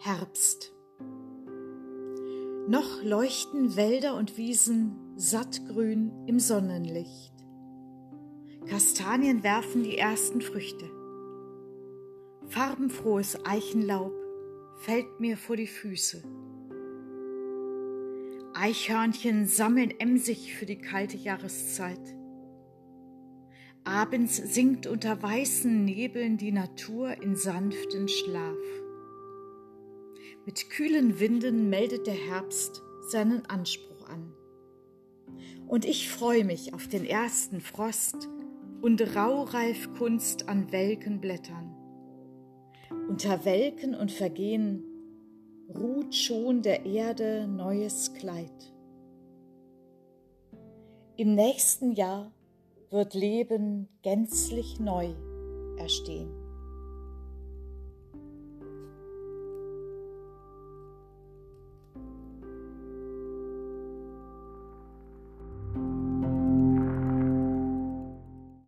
Herbst. Noch leuchten Wälder und Wiesen sattgrün im Sonnenlicht. Kastanien werfen die ersten Früchte. Farbenfrohes Eichenlaub fällt mir vor die Füße. Eichhörnchen sammeln emsig für die kalte Jahreszeit. Abends sinkt unter weißen Nebeln die Natur in sanften Schlaf. Mit kühlen Winden meldet der Herbst seinen Anspruch an. Und ich freue mich auf den ersten Frost und raureif Kunst an welken Blättern. Unter Welken und Vergehen ruht schon der Erde neues Kleid. Im nächsten Jahr wird Leben gänzlich neu erstehen.